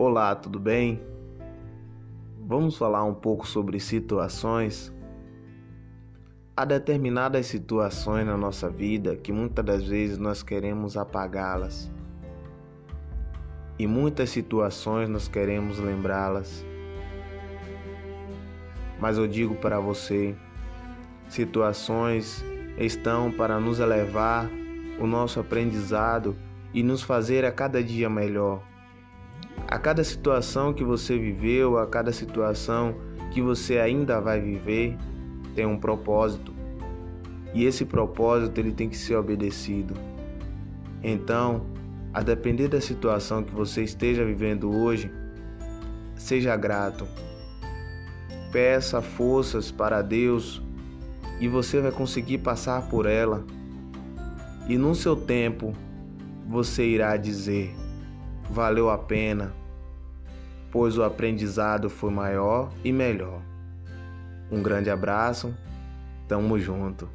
Olá, tudo bem? Vamos falar um pouco sobre situações. Há determinadas situações na nossa vida que muitas das vezes nós queremos apagá-las. E muitas situações nós queremos lembrá-las. Mas eu digo para você, situações estão para nos elevar o nosso aprendizado e nos fazer a cada dia melhor. A cada situação que você viveu, a cada situação que você ainda vai viver, tem um propósito. E esse propósito ele tem que ser obedecido. Então, a depender da situação que você esteja vivendo hoje, seja grato. Peça forças para Deus e você vai conseguir passar por ela. E no seu tempo, você irá dizer: valeu a pena, pois o aprendizado foi maior e melhor. Um grande abraço, tamo junto.